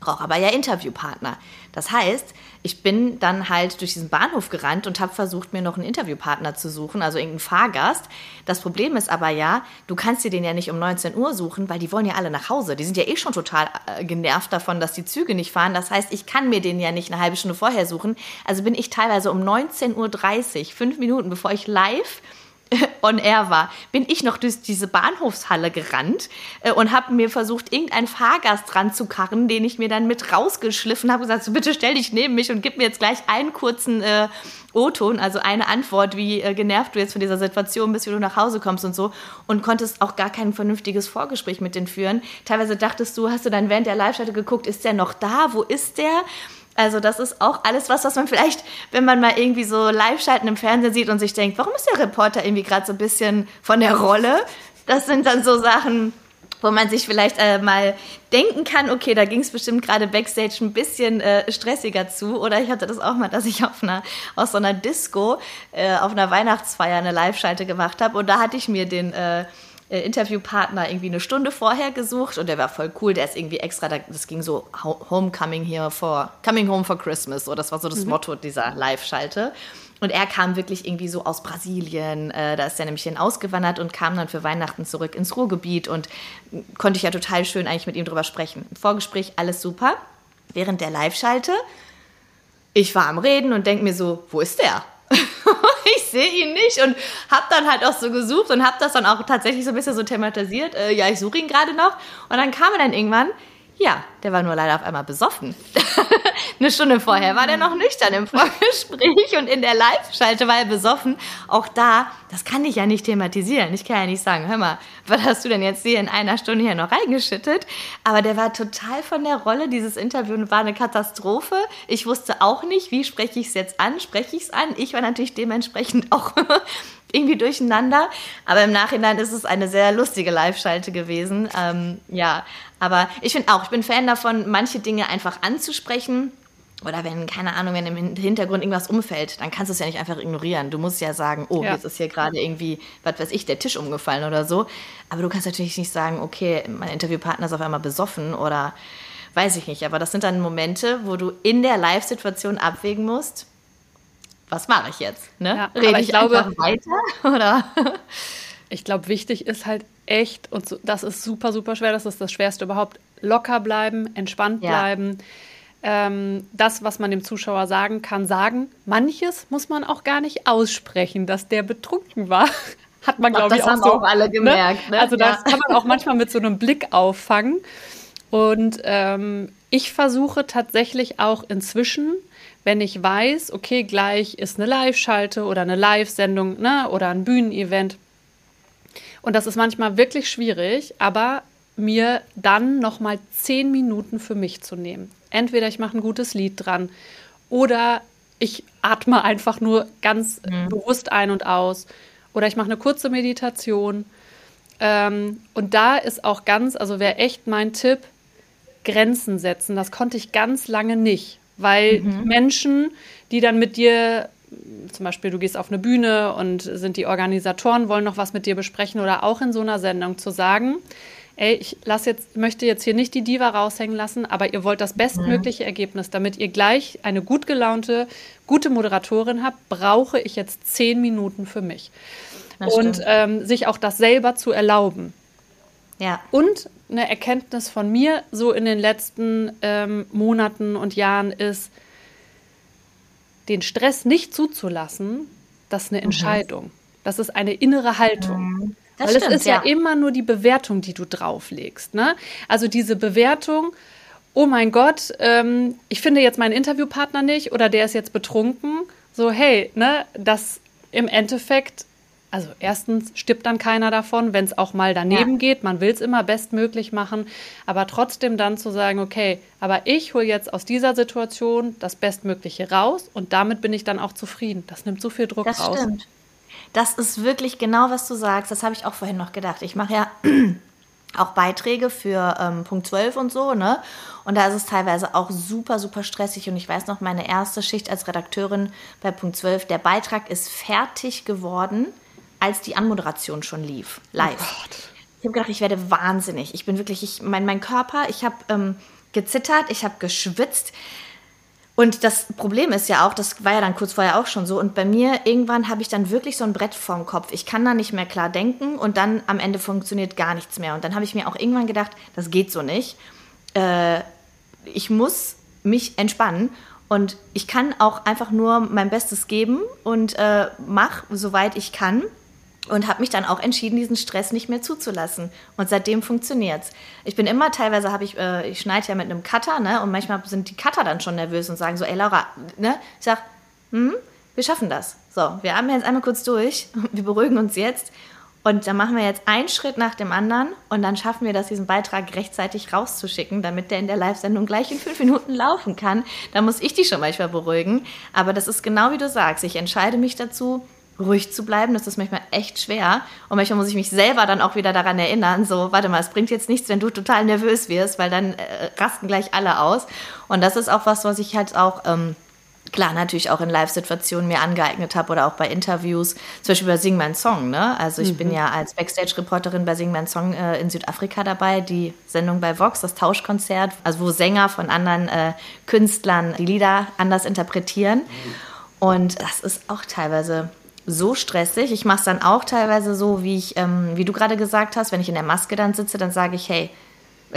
brauche aber ja Interviewpartner. Das heißt, ich bin dann halt durch diesen Bahnhof gerannt und habe versucht, mir noch einen Interviewpartner zu suchen, also irgendeinen Fahrgast. Das Problem ist aber ja, du kannst dir den ja nicht um 19 Uhr suchen, weil die wollen ja alle nach Hause. Die sind ja eh schon total äh, genervt davon, dass die Züge nicht fahren. Das heißt, ich kann mir den ja nicht eine halbe Stunde vorher suchen. Also bin ich teilweise um 19.30 Uhr, fünf Minuten bevor ich live on air war, bin ich noch durch diese Bahnhofshalle gerannt äh, und habe mir versucht, irgendeinen Fahrgast ranzukarren, den ich mir dann mit rausgeschliffen habe, gesagt, so bitte stell dich neben mich und gib mir jetzt gleich einen kurzen äh, O-Ton, also eine Antwort, wie äh, genervt du jetzt von dieser Situation bist, wie du nach Hause kommst und so und konntest auch gar kein vernünftiges Vorgespräch mit denen führen. Teilweise dachtest du, hast du dann während der Live-Schalte geguckt, ist der noch da? Wo ist der? Also das ist auch alles was, was man vielleicht, wenn man mal irgendwie so Live-Schalten im Fernsehen sieht und sich denkt, warum ist der Reporter irgendwie gerade so ein bisschen von der Rolle? Das sind dann so Sachen, wo man sich vielleicht äh, mal denken kann, okay, da ging es bestimmt gerade backstage ein bisschen äh, stressiger zu. Oder ich hatte das auch mal, dass ich auf einer, aus so einer Disco äh, auf einer Weihnachtsfeier eine Live-Schalte gemacht habe. Und da hatte ich mir den äh, äh, Interviewpartner irgendwie eine Stunde vorher gesucht und der war voll cool. Der ist irgendwie extra, das ging so Homecoming here for, Coming Home for Christmas. So, das war so das mhm. Motto dieser Live-Schalte. Und er kam wirklich irgendwie so aus Brasilien. Äh, da ist er nämlich hin ausgewandert und kam dann für Weihnachten zurück ins Ruhrgebiet und konnte ich ja total schön eigentlich mit ihm drüber sprechen. Im Vorgespräch alles super. Während der Live-Schalte, ich war am Reden und denke mir so, wo ist der? ich sehe ihn nicht und habe dann halt auch so gesucht und habe das dann auch tatsächlich so ein bisschen so thematisiert. Äh, ja, ich suche ihn gerade noch. Und dann kam er dann irgendwann, ja, der war nur leider auf einmal besoffen. Eine Stunde vorher war der noch nüchtern im Vorgespräch und in der Live-Schalte war er besoffen. Auch da, das kann ich ja nicht thematisieren. Ich kann ja nicht sagen, hör mal, was hast du denn jetzt hier in einer Stunde hier noch reingeschüttet? Aber der war total von der Rolle. Dieses Interview war eine Katastrophe. Ich wusste auch nicht, wie spreche ich es jetzt an? Spreche ich es an? Ich war natürlich dementsprechend auch irgendwie durcheinander. Aber im Nachhinein ist es eine sehr lustige Live-Schalte gewesen. Ähm, ja, aber ich finde auch, ich bin Fan davon, manche Dinge einfach anzusprechen. Oder wenn, keine Ahnung, wenn im Hintergrund irgendwas umfällt, dann kannst du es ja nicht einfach ignorieren. Du musst ja sagen, oh, ja. jetzt ist hier gerade irgendwie, was weiß ich, der Tisch umgefallen oder so. Aber du kannst natürlich nicht sagen, okay, mein Interviewpartner ist auf einmal besoffen oder weiß ich nicht. Aber das sind dann Momente, wo du in der Live-Situation abwägen musst, was mache ich jetzt? Ne? Ja, Rede ich, ich glaube, einfach weiter? Oder? Ich glaube, wichtig ist halt echt, und das ist super, super schwer, das ist das Schwerste überhaupt, locker bleiben, entspannt ja. bleiben. Ähm, das, was man dem Zuschauer sagen kann, sagen. Manches muss man auch gar nicht aussprechen, dass der betrunken war. Hat man, glaube ich, auch haben so. auch alle ne? gemerkt. Ne? Also, ja. das kann man auch manchmal mit so einem Blick auffangen. Und ähm, ich versuche tatsächlich auch inzwischen wenn ich weiß, okay, gleich ist eine Live-Schalte oder eine Live-Sendung ne, oder ein Bühnenevent. Und das ist manchmal wirklich schwierig, aber mir dann nochmal zehn Minuten für mich zu nehmen. Entweder ich mache ein gutes Lied dran oder ich atme einfach nur ganz mhm. bewusst ein und aus oder ich mache eine kurze Meditation. Ähm, und da ist auch ganz, also wäre echt mein Tipp, Grenzen setzen. Das konnte ich ganz lange nicht weil mhm. Menschen, die dann mit dir zum Beispiel du gehst auf eine Bühne und sind die Organisatoren, wollen noch was mit dir besprechen oder auch in so einer Sendung zu sagen, ey, ich lass jetzt, möchte jetzt hier nicht die Diva raushängen lassen, aber ihr wollt das bestmögliche Ergebnis, damit ihr gleich eine gut gelaunte, gute Moderatorin habt, brauche ich jetzt zehn Minuten für mich. und ähm, sich auch das selber zu erlauben. Ja. Und eine Erkenntnis von mir so in den letzten ähm, Monaten und Jahren ist, den Stress nicht zuzulassen, das ist eine mhm. Entscheidung. Das ist eine innere Haltung. Mhm. Weil stimmt, es ist ja. ja. immer nur die Bewertung, die du drauflegst. Ne? Also diese Bewertung, oh mein Gott, ähm, ich finde jetzt meinen Interviewpartner nicht oder der ist jetzt betrunken. So, hey, ne, das im Endeffekt also erstens stirbt dann keiner davon, wenn es auch mal daneben ja. geht. Man will es immer bestmöglich machen, aber trotzdem dann zu sagen, okay, aber ich hole jetzt aus dieser Situation das Bestmögliche raus und damit bin ich dann auch zufrieden. Das nimmt so viel Druck das raus. Das stimmt. Das ist wirklich genau, was du sagst. Das habe ich auch vorhin noch gedacht. Ich mache ja auch Beiträge für ähm, Punkt 12 und so, ne? Und da ist es teilweise auch super, super stressig. Und ich weiß noch, meine erste Schicht als Redakteurin bei Punkt 12, der Beitrag ist fertig geworden als die Anmoderation schon lief, live. Oh ich habe gedacht, ich werde wahnsinnig. Ich bin wirklich, ich, mein, mein Körper, ich habe ähm, gezittert, ich habe geschwitzt. Und das Problem ist ja auch, das war ja dann kurz vorher auch schon so. Und bei mir irgendwann habe ich dann wirklich so ein Brett vorm Kopf. Ich kann da nicht mehr klar denken und dann am Ende funktioniert gar nichts mehr. Und dann habe ich mir auch irgendwann gedacht, das geht so nicht. Äh, ich muss mich entspannen und ich kann auch einfach nur mein Bestes geben und äh, mach, soweit ich kann und habe mich dann auch entschieden, diesen Stress nicht mehr zuzulassen. Und seitdem funktioniert's. Ich bin immer, teilweise habe ich, äh, ich schneide ja mit einem Cutter, ne? Und manchmal sind die Cutter dann schon nervös und sagen so, ey Laura, ne? Ich sag, hm, wir schaffen das. So, wir haben jetzt einmal kurz durch, wir beruhigen uns jetzt. Und dann machen wir jetzt einen Schritt nach dem anderen und dann schaffen wir das, diesen Beitrag rechtzeitig rauszuschicken, damit der in der Live-Sendung gleich in fünf Minuten laufen kann. Da muss ich die schon manchmal beruhigen. Aber das ist genau wie du sagst. Ich entscheide mich dazu, ruhig zu bleiben. Das ist manchmal echt schwer. Und manchmal muss ich mich selber dann auch wieder daran erinnern, so, warte mal, es bringt jetzt nichts, wenn du total nervös wirst, weil dann äh, rasten gleich alle aus. Und das ist auch was, was ich halt auch... Ähm, klar natürlich auch in Live-Situationen mir angeeignet habe oder auch bei Interviews, zum Beispiel bei Sing Mein Song. Ne? Also ich mhm. bin ja als Backstage-Reporterin bei Sing Mein Song äh, in Südafrika dabei, die Sendung bei Vox, das Tauschkonzert, also wo Sänger von anderen äh, Künstlern die Lieder anders interpretieren. Und das ist auch teilweise so stressig. Ich mache es dann auch teilweise so, wie ich, ähm, wie du gerade gesagt hast, wenn ich in der Maske dann sitze, dann sage ich, hey,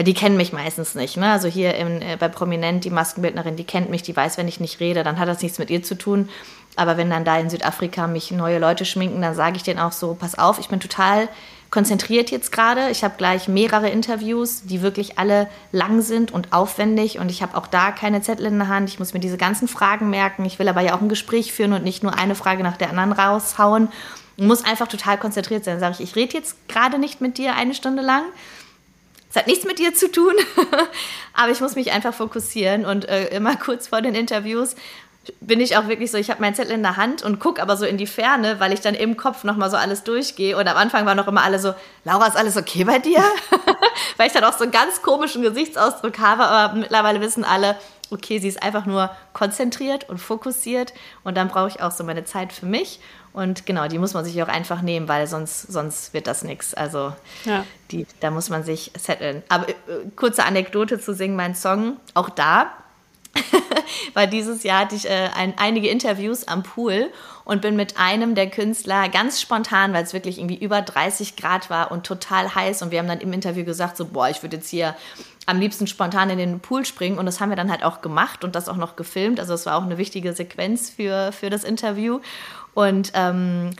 die kennen mich meistens nicht. Ne? Also hier im, äh, bei Prominent, die Maskenbildnerin, die kennt mich, die weiß, wenn ich nicht rede, dann hat das nichts mit ihr zu tun. Aber wenn dann da in Südafrika mich neue Leute schminken, dann sage ich denen auch so, pass auf, ich bin total konzentriert jetzt gerade. Ich habe gleich mehrere Interviews, die wirklich alle lang sind und aufwendig und ich habe auch da keine Zettel in der Hand. Ich muss mir diese ganzen Fragen merken. Ich will aber ja auch ein Gespräch führen und nicht nur eine Frage nach der anderen raushauen. Ich muss einfach total konzentriert sein. Sage ich, ich rede jetzt gerade nicht mit dir eine Stunde lang, es hat nichts mit dir zu tun, aber ich muss mich einfach fokussieren und äh, immer kurz vor den Interviews bin ich auch wirklich so, ich habe meinen Zettel in der Hand und gucke aber so in die Ferne, weil ich dann im Kopf nochmal so alles durchgehe. Und am Anfang waren noch immer alle so, Laura, ist alles okay bei dir? weil ich dann auch so einen ganz komischen Gesichtsausdruck habe, aber mittlerweile wissen alle, okay, sie ist einfach nur konzentriert und fokussiert und dann brauche ich auch so meine Zeit für mich. Und genau, die muss man sich auch einfach nehmen, weil sonst, sonst wird das nichts. Also ja. die, da muss man sich setteln. Aber äh, kurze Anekdote zu Singen mein Song. Auch da, weil dieses Jahr hatte ich äh, ein, einige Interviews am Pool und bin mit einem der Künstler ganz spontan, weil es wirklich irgendwie über 30 Grad war und total heiß und wir haben dann im Interview gesagt, so, boah, ich würde jetzt hier am liebsten spontan in den Pool springen und das haben wir dann halt auch gemacht und das auch noch gefilmt. Also es war auch eine wichtige Sequenz für, für das Interview. Und ähm,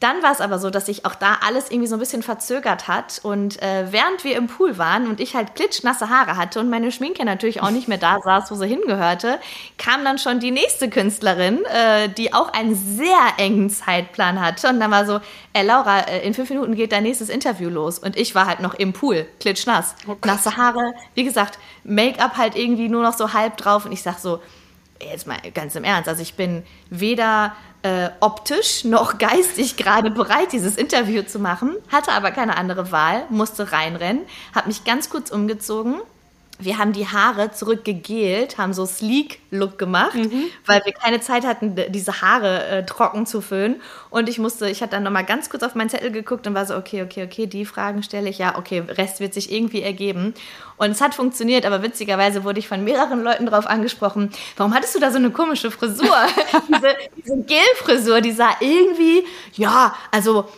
dann war es aber so, dass sich auch da alles irgendwie so ein bisschen verzögert hat. Und äh, während wir im Pool waren und ich halt klitschnasse Haare hatte und meine Schminke natürlich auch nicht mehr da saß, wo sie hingehörte, kam dann schon die nächste Künstlerin, äh, die auch einen sehr engen Zeitplan hatte. Und dann war so, ey Laura, äh, in fünf Minuten geht dein nächstes Interview los. Und ich war halt noch im Pool, klitschnass. Oh Nasse Haare, wie gesagt, Make-up halt irgendwie nur noch so halb drauf. Und ich sag so, jetzt mal ganz im Ernst, also ich bin weder äh, optisch noch geistig gerade bereit, dieses Interview zu machen, hatte aber keine andere Wahl, musste reinrennen, habe mich ganz kurz umgezogen, wir haben die Haare zurückgegelt, haben so Sleek-Look gemacht, mhm. weil wir keine Zeit hatten, diese Haare äh, trocken zu föhnen. Und ich musste, ich hatte dann nochmal ganz kurz auf meinen Zettel geguckt und war so, okay, okay, okay, die Fragen stelle ich, ja, okay, Rest wird sich irgendwie ergeben. Und es hat funktioniert, aber witzigerweise wurde ich von mehreren Leuten darauf angesprochen, warum hattest du da so eine komische Frisur? diese diese Gel-Frisur, die sah irgendwie, ja, also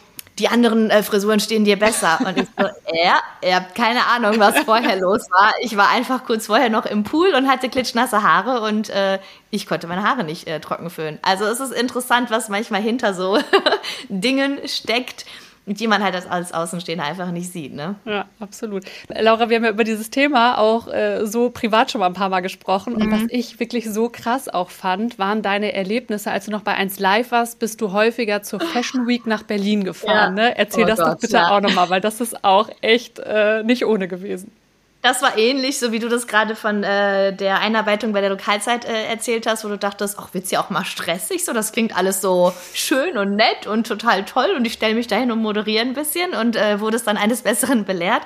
die anderen äh, Frisuren stehen dir besser. Und ich so, ja, ihr habt keine Ahnung, was vorher los war. Ich war einfach kurz vorher noch im Pool und hatte klitschnasse Haare und äh, ich konnte meine Haare nicht äh, trocken föhnen. Also es ist interessant, was manchmal hinter so Dingen steckt die man halt als Außenstehender einfach nicht sieht. Ne? Ja, absolut. Laura, wir haben ja über dieses Thema auch äh, so privat schon mal ein paar Mal gesprochen. Mhm. Und was ich wirklich so krass auch fand, waren deine Erlebnisse. Als du noch bei 1 Live warst, bist du häufiger zur Fashion Week nach Berlin gefahren. Ja. Ne? Erzähl oh das Gott, doch bitte ja. auch nochmal, weil das ist auch echt äh, nicht ohne gewesen. Das war ähnlich, so wie du das gerade von äh, der Einarbeitung bei der Lokalzeit äh, erzählt hast, wo du dachtest, ach, wird's ja auch mal stressig, so das klingt alles so schön und nett und total toll und ich stelle mich dahin und moderiere ein bisschen und äh, wurde es dann eines Besseren belehrt.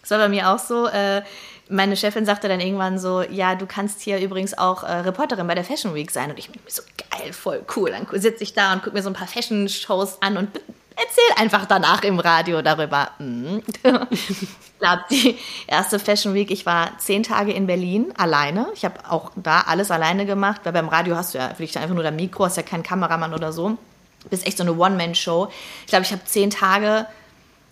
Das war bei mir auch so. Äh, meine Chefin sagte dann irgendwann so, ja, du kannst hier übrigens auch äh, Reporterin bei der Fashion Week sein. Und ich bin mir so geil, voll cool. Dann sitze ich da und gucke mir so ein paar Fashion-Shows an und erzähl einfach danach im Radio darüber. Mhm. ich glaube, die erste Fashion Week, ich war zehn Tage in Berlin alleine. Ich habe auch da alles alleine gemacht, weil beim Radio hast du ja wirklich einfach nur das Mikro, hast ja keinen Kameramann oder so. Bist echt so eine One-Man-Show. Ich glaube, ich habe zehn Tage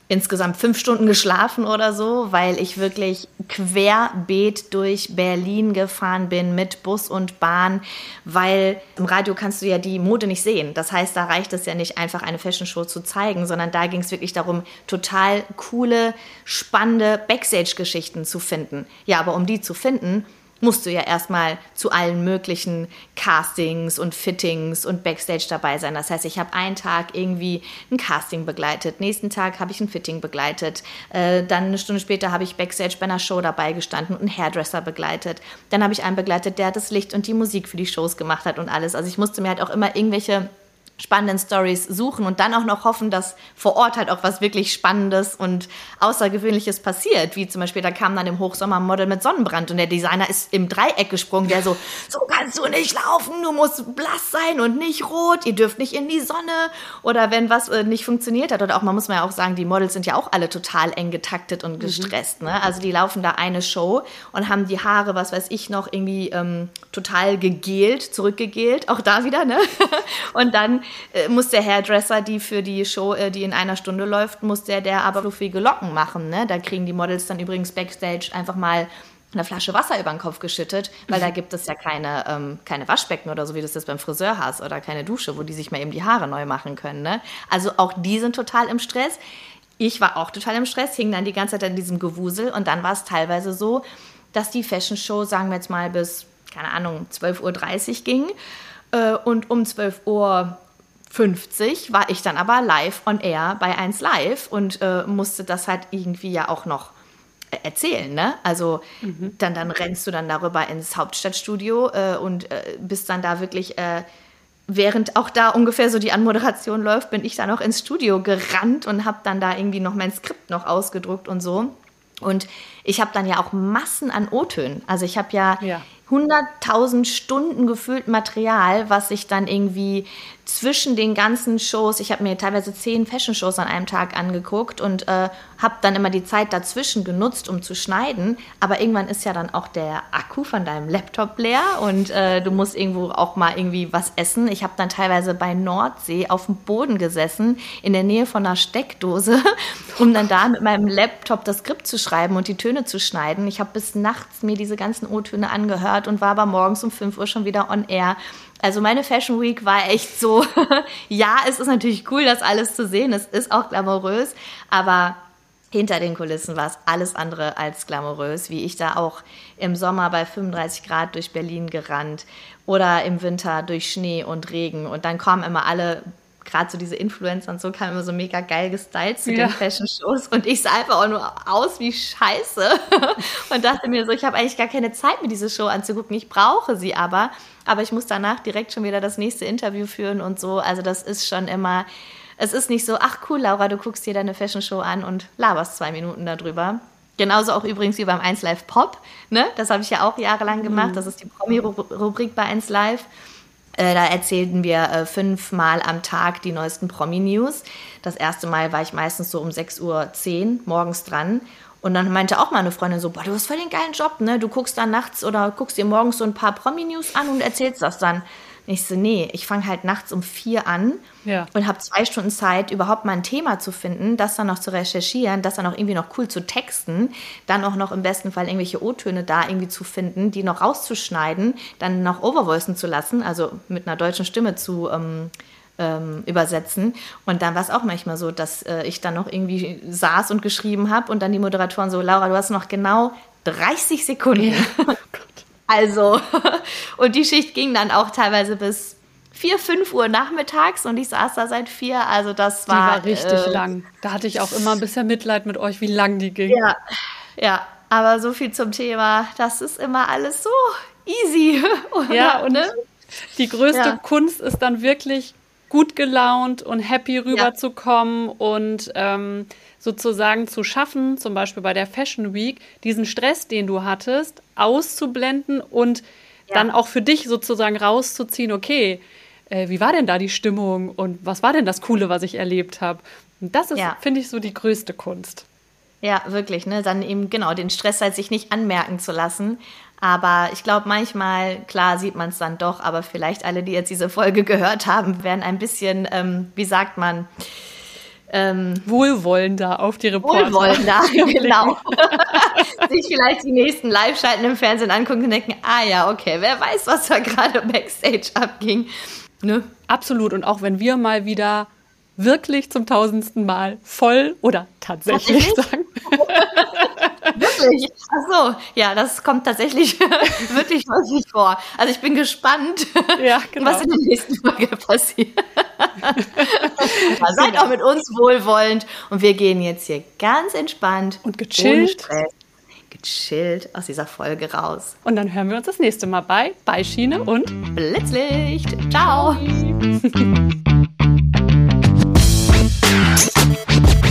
insgesamt fünf Stunden geschlafen oder so, weil ich wirklich querbeet durch Berlin gefahren bin mit Bus und Bahn, weil im Radio kannst du ja die Mode nicht sehen. Das heißt, da reicht es ja nicht einfach eine Fashion Show zu zeigen, sondern da ging es wirklich darum, total coole, spannende Backstage-Geschichten zu finden. Ja, aber um die zu finden, musst du ja erstmal zu allen möglichen Castings und Fittings und Backstage dabei sein. Das heißt, ich habe einen Tag irgendwie ein Casting begleitet, nächsten Tag habe ich ein Fitting begleitet, äh, dann eine Stunde später habe ich Backstage bei einer Show dabei gestanden und einen Hairdresser begleitet. Dann habe ich einen begleitet, der das Licht und die Musik für die Shows gemacht hat und alles. Also ich musste mir halt auch immer irgendwelche spannenden Stories suchen und dann auch noch hoffen, dass vor Ort halt auch was wirklich Spannendes und Außergewöhnliches passiert. Wie zum Beispiel, da kam dann im Hochsommer ein Model mit Sonnenbrand und der Designer ist im Dreieck gesprungen, der so, so kannst du nicht laufen, du musst blass sein und nicht rot, ihr dürft nicht in die Sonne. Oder wenn was äh, nicht funktioniert hat. Oder auch, man muss mal ja auch sagen, die Models sind ja auch alle total eng getaktet und mhm. gestresst. Mhm. Ne? Also die laufen da eine Show und haben die Haare, was weiß ich noch, irgendwie ähm, total gegelt, zurückgegelt, auch da wieder, ne? und dann äh, muss der Hairdresser, die für die Show, äh, die in einer Stunde läuft, muss der, der aber fluffige Locken machen. Ne? Da kriegen die Models dann übrigens backstage einfach mal eine Flasche Wasser über den Kopf geschüttet, weil da gibt es ja keine, ähm, keine Waschbecken oder so, wie du das beim Friseur hast oder keine Dusche, wo die sich mal eben die Haare neu machen können. Ne? Also auch die sind total im Stress. Ich war auch total im Stress, hing dann die ganze Zeit in diesem Gewusel und dann war es teilweise so, dass die Fashion Show, sagen wir jetzt mal, bis, keine Ahnung, 12.30 Uhr ging äh, und um 12 Uhr 50 war ich dann aber live on air bei 1 Live und äh, musste das halt irgendwie ja auch noch äh, erzählen, ne? Also mhm. dann, dann rennst du dann darüber ins Hauptstadtstudio äh, und äh, bist dann da wirklich, äh, während auch da ungefähr so die Anmoderation läuft, bin ich dann auch ins Studio gerannt und habe dann da irgendwie noch mein Skript noch ausgedruckt und so. Und ich habe dann ja auch Massen an O-Tönen. Also ich habe ja, ja. 100.000 Stunden gefüllt Material, was ich dann irgendwie zwischen den ganzen Shows, ich habe mir teilweise zehn Fashion-Shows an einem Tag angeguckt und äh, habe dann immer die Zeit dazwischen genutzt, um zu schneiden. Aber irgendwann ist ja dann auch der Akku von deinem Laptop leer und äh, du musst irgendwo auch mal irgendwie was essen. Ich habe dann teilweise bei Nordsee auf dem Boden gesessen, in der Nähe von einer Steckdose, um dann da mit meinem Laptop das Skript zu schreiben und die Töne zu schneiden. Ich habe bis nachts mir diese ganzen O-Töne angehört und war aber morgens um 5 Uhr schon wieder on air. Also meine Fashion Week war echt so, ja, es ist natürlich cool, das alles zu sehen. Es ist auch glamourös, aber hinter den Kulissen war es alles andere als glamourös, wie ich da auch im Sommer bei 35 Grad durch Berlin gerannt oder im Winter durch Schnee und Regen. Und dann kommen immer alle gerade so diese Influencer und so kamen immer so mega geil gestylt zu ja. den Fashion-Shows und ich sah einfach auch nur aus wie Scheiße und dachte mir so, ich habe eigentlich gar keine Zeit, mir diese Show anzugucken. Ich brauche sie aber, aber ich muss danach direkt schon wieder das nächste Interview führen und so. Also das ist schon immer, es ist nicht so, ach cool, Laura, du guckst dir deine Fashion-Show an und laberst zwei Minuten darüber. Genauso auch übrigens wie beim 1 Live Pop. Ne? Das habe ich ja auch jahrelang gemacht. Mhm. Das ist die Promi-Rubrik bei 1 Live. Äh, da erzählten wir äh, fünfmal am Tag die neuesten Promi-News. Das erste Mal war ich meistens so um 6.10 Uhr morgens dran. Und dann meinte auch meine Freundin so, boah, du hast voll den geilen Job, ne? Du guckst dann nachts oder guckst dir morgens so ein paar Promi-News an und erzählst das dann. Und ich so, nee, ich fange halt nachts um vier an ja. und habe zwei Stunden Zeit, überhaupt mal ein Thema zu finden, das dann noch zu recherchieren, das dann auch irgendwie noch cool zu texten, dann auch noch im besten Fall irgendwelche O-Töne da irgendwie zu finden, die noch rauszuschneiden, dann noch overvoicen zu lassen, also mit einer deutschen Stimme zu ähm, ähm, übersetzen. Und dann war es auch manchmal so, dass äh, ich dann noch irgendwie saß und geschrieben habe und dann die Moderatoren so, Laura, du hast noch genau 30 Sekunden. Ja. Also, und die Schicht ging dann auch teilweise bis 4, 5 Uhr nachmittags und ich saß da seit 4. Also, das war. Die war richtig äh, lang. Da hatte ich auch immer ein bisschen Mitleid mit euch, wie lang die ging. Ja, ja. Aber so viel zum Thema. Das ist immer alles so easy. Oder? Ja, und ne? die größte ja. Kunst ist dann wirklich gut gelaunt und happy rüberzukommen ja. und ähm, sozusagen zu schaffen, zum Beispiel bei der Fashion Week, diesen Stress, den du hattest, auszublenden und ja. dann auch für dich sozusagen rauszuziehen, okay, äh, wie war denn da die Stimmung und was war denn das Coole, was ich erlebt habe? Und das ist, ja. finde ich, so die größte Kunst. Ja, wirklich, ne? Dann eben genau den Stress halt sich nicht anmerken zu lassen. Aber ich glaube, manchmal, klar, sieht man es dann doch, aber vielleicht alle, die jetzt diese Folge gehört haben, werden ein bisschen, ähm, wie sagt man, ähm, wohlwollender auf die Reporter. Wohlwollender, genau. Sich vielleicht die nächsten Live-Schalten im Fernsehen angucken und denken, ah ja, okay, wer weiß, was da gerade Backstage abging. Ne? Absolut. Und auch wenn wir mal wieder wirklich zum tausendsten Mal voll oder tatsächlich sagen. Wirklich? Ach so, ja, das kommt tatsächlich wirklich häufig vor. Also ich bin gespannt, ja, genau. was in der nächsten Folge passiert. Seid auch mit uns wohlwollend und wir gehen jetzt hier ganz entspannt und gechillt. Gechillt aus dieser Folge raus. Und dann hören wir uns das nächste Mal bei Beischiene und Blitzlicht. Ciao.